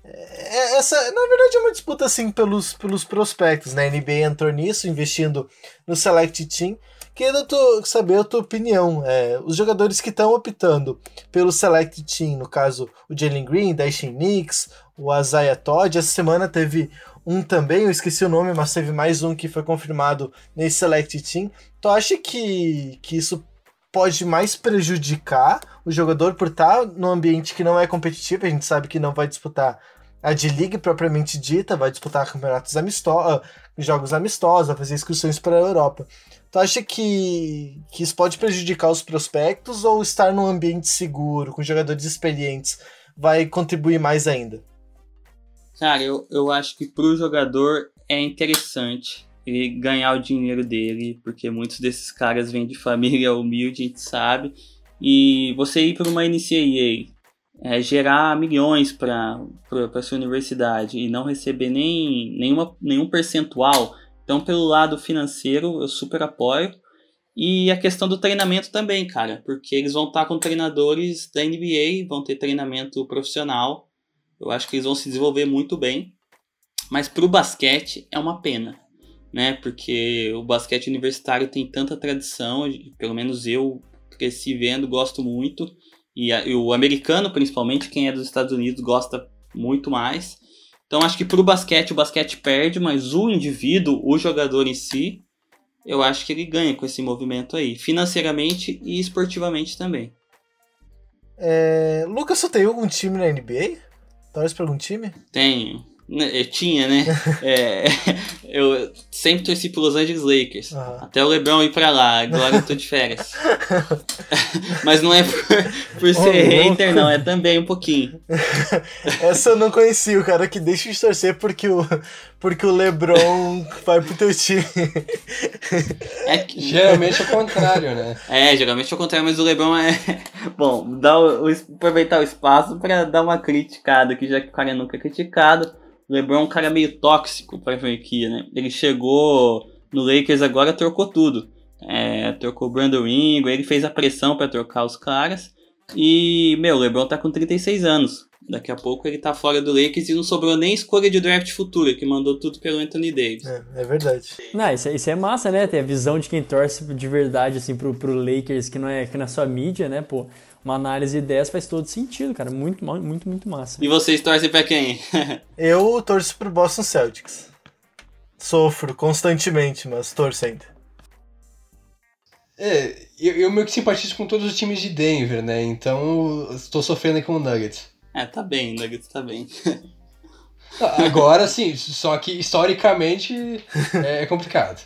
É, essa, na verdade, é uma disputa assim pelos, pelos prospectos, né? A NBA entrou nisso, investindo no Select Team. Queria saber a tua opinião. É, os jogadores que estão optando pelo Select Team, no caso o Jalen Green, Daishin Nix, o Isaiah Todd, essa semana teve um também, eu esqueci o nome, mas teve mais um que foi confirmado nesse Select Team. Tu acha que, que isso pode mais prejudicar o jogador por estar num ambiente que não é competitivo? A gente sabe que não vai disputar a de League propriamente dita, vai disputar campeonatos amistosos, ah, jogos amistosos, vai fazer excursões para a Europa. Tu acha que, que isso pode prejudicar os prospectos ou estar num ambiente seguro, com jogadores experientes, vai contribuir mais ainda? Cara, eu, eu acho que para o jogador é interessante ele ganhar o dinheiro dele, porque muitos desses caras vêm de família <laughs> humilde, a gente sabe. E você ir para uma NCAA, é, gerar milhões para a sua universidade e não receber nem nenhuma, nenhum percentual. Então, pelo lado financeiro, eu super apoio. E a questão do treinamento também, cara, porque eles vão estar com treinadores da NBA, vão ter treinamento profissional. Eu acho que eles vão se desenvolver muito bem. Mas para o basquete é uma pena, né? Porque o basquete universitário tem tanta tradição, pelo menos eu cresci vendo, gosto muito. E, a, e, o americano, principalmente, quem é dos Estados Unidos, gosta muito mais. Então acho que para o basquete, o basquete perde, mas o indivíduo, o jogador em si, eu acho que ele ganha com esse movimento aí, financeiramente e esportivamente também. É, Lucas, você tem algum time na NBA? Torce para algum time? Tenho. Né, eu tinha, né? <laughs> é, eu sempre torci pro Los Angeles Lakers. Uhum. Até o LeBron ir pra lá, agora eu tô de férias. <laughs> Mas não é por, por ser oh, hater, não, é também um pouquinho. <laughs> Essa eu não conheci, o cara que deixa de torcer porque o, porque o LeBron vai pro teu time. É que... Geralmente é o contrário, né? É, geralmente é o contrário, mas o LeBron é. Bom, dá o, aproveitar o espaço pra dar uma criticada, que já que o cara nunca é criticado. O LeBron é um cara meio tóxico pra franquia, né? Ele chegou no Lakers agora, trocou tudo. É, trocou o Brandon Ingram, ele fez a pressão para trocar os caras. E, meu, o LeBron tá com 36 anos. Daqui a pouco ele tá fora do Lakers e não sobrou nem escolha de draft futura, que mandou tudo pelo Anthony Davis. É, é verdade. Não, isso, é, isso é massa, né? Ter a visão de quem torce de verdade, assim, pro, pro Lakers, que não é que na é sua mídia, né, pô? Uma análise dessa faz todo sentido, cara. Muito, muito, muito massa. E vocês torcem pra quem? <laughs> eu torço pro Boston Celtics. Sofro constantemente, mas torço ainda. É, eu, eu meio que simpatizo com todos os times de Denver, né? Então estou sofrendo com o Nuggets. É, tá bem, o Nuggets tá bem. <laughs> Agora sim, só que historicamente é complicado.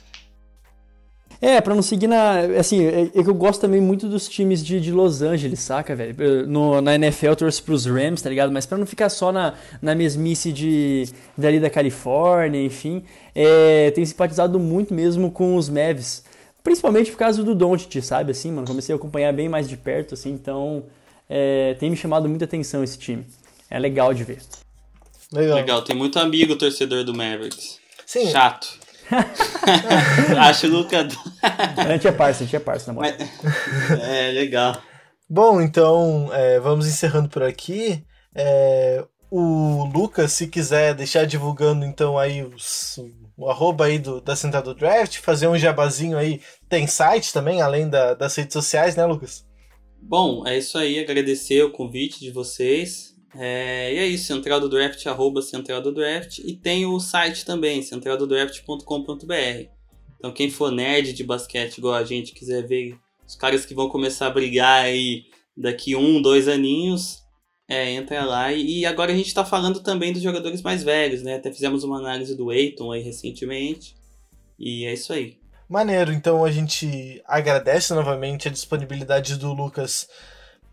É, pra não seguir na. Assim, é, é, que eu gosto também muito dos times de, de Los Angeles, saca, velho? No, na NFL eu torço pros Rams, tá ligado? Mas pra não ficar só na, na mesmice de, dali da Califórnia, enfim, é, tenho simpatizado muito mesmo com os Mavs. Principalmente por causa do Doncic, sabe? Assim, mano, comecei a acompanhar bem mais de perto, assim, então é, tem me chamado muita atenção esse time. É legal de ver. Legal. Legal, tem muito amigo torcedor do Mavericks. Sim. Chato. <laughs> Acho o Luca. a gente é parça, a gente é parça, na moral. É, legal. Bom, então é, vamos encerrando por aqui. É, o Lucas, se quiser deixar divulgando então aí os, o arroba aí do, da Central do Draft, fazer um jabazinho aí, tem site também, além da, das redes sociais, né, Lucas? Bom, é isso aí, agradecer o convite de vocês. É, e é isso, Central arroba. E tem o site também, centraldodraft.com.br. Então quem for nerd de basquete igual a gente, quiser ver os caras que vão começar a brigar aí daqui um, dois aninhos, é, entra lá. E agora a gente está falando também dos jogadores mais velhos, né? Até fizemos uma análise do Eiton aí recentemente. E é isso aí. Maneiro, então a gente agradece novamente a disponibilidade do Lucas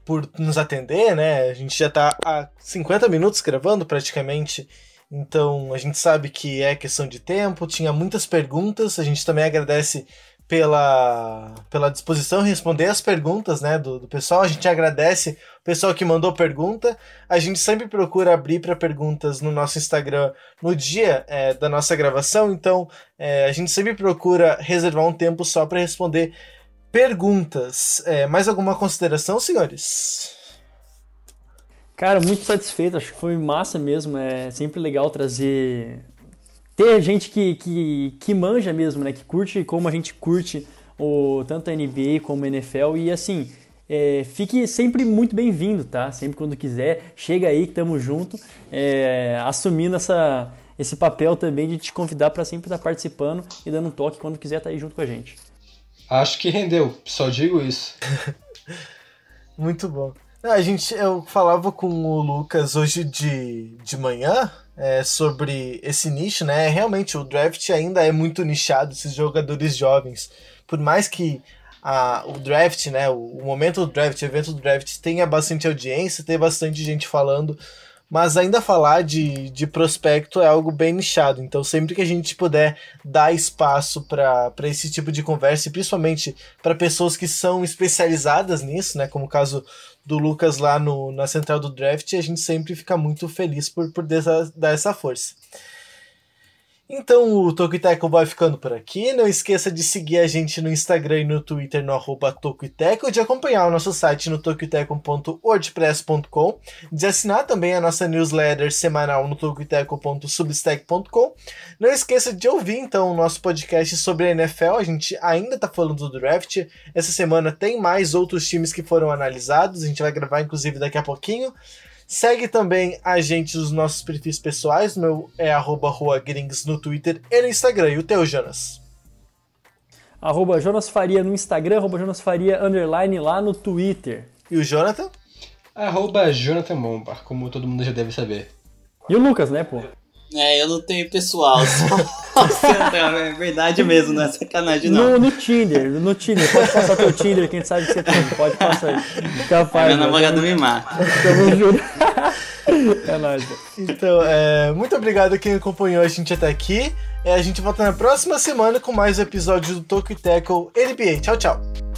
por nos atender, né? A gente já está há 50 minutos gravando praticamente, então a gente sabe que é questão de tempo, tinha muitas perguntas, a gente também agradece pela, pela disposição em responder as perguntas né, do, do pessoal. A gente agradece o pessoal que mandou pergunta. A gente sempre procura abrir para perguntas no nosso Instagram no dia é, da nossa gravação, então é, a gente sempre procura reservar um tempo só para responder perguntas. É, mais alguma consideração, senhores? Cara, muito satisfeito, acho que foi massa mesmo. É sempre legal trazer ter gente que, que, que manja mesmo, né? Que curte como a gente curte o, tanto a NBA como a NFL. E assim, é, fique sempre muito bem-vindo, tá? Sempre quando quiser, chega aí que tamo junto, é, assumindo essa, esse papel também de te convidar para sempre estar tá participando e dando um toque quando quiser estar tá aí junto com a gente. Acho que rendeu, só digo isso. <laughs> muito bom. A gente, eu falava com o Lucas hoje de, de manhã é, sobre esse nicho, né? Realmente o draft ainda é muito nichado, esses jogadores jovens. Por mais que a, o draft, né? O, o momento do draft, o evento do draft tenha bastante audiência, tem bastante gente falando, mas ainda falar de, de prospecto é algo bem nichado. Então, sempre que a gente puder dar espaço para esse tipo de conversa, e principalmente para pessoas que são especializadas nisso, né? Como o caso do Lucas lá no, na central do draft, a gente sempre fica muito feliz por, por dar essa força. Então o Tokuiteco vai ficando por aqui. Não esqueça de seguir a gente no Instagram e no Twitter no arroba Tokuiteco, de acompanhar o nosso site no tokuiteco.wordpress.com, de assinar também a nossa newsletter semanal no tokuiteco.substack.com. Não esqueça de ouvir então o nosso podcast sobre a NFL. A gente ainda está falando do draft. Essa semana tem mais outros times que foram analisados. A gente vai gravar inclusive daqui a pouquinho. Segue também a gente nos nossos perfis pessoais. O meu é arroba ruagrings no Twitter e no Instagram. E o teu, Jonas? Arroba Jonas Faria no Instagram, arroba Jonas Faria underline lá no Twitter. E o Jonathan? Arroba Jonathan Mombar, como todo mundo já deve saber. E o Lucas, né, pô? É, eu não tenho pessoal, só <laughs> é verdade mesmo, não é sacanagem não. No, no Tinder, no Tinder, pode passar teu Tinder, quem sabe que você tem, pode passar aí. Capaz, Minha namorada me mata. Tamo junto. <laughs> É nóis. Então, é, muito obrigado a quem acompanhou a gente até aqui. É, a gente volta na próxima semana com mais um episódio do Tokyo Tackle NBA. Tchau, tchau.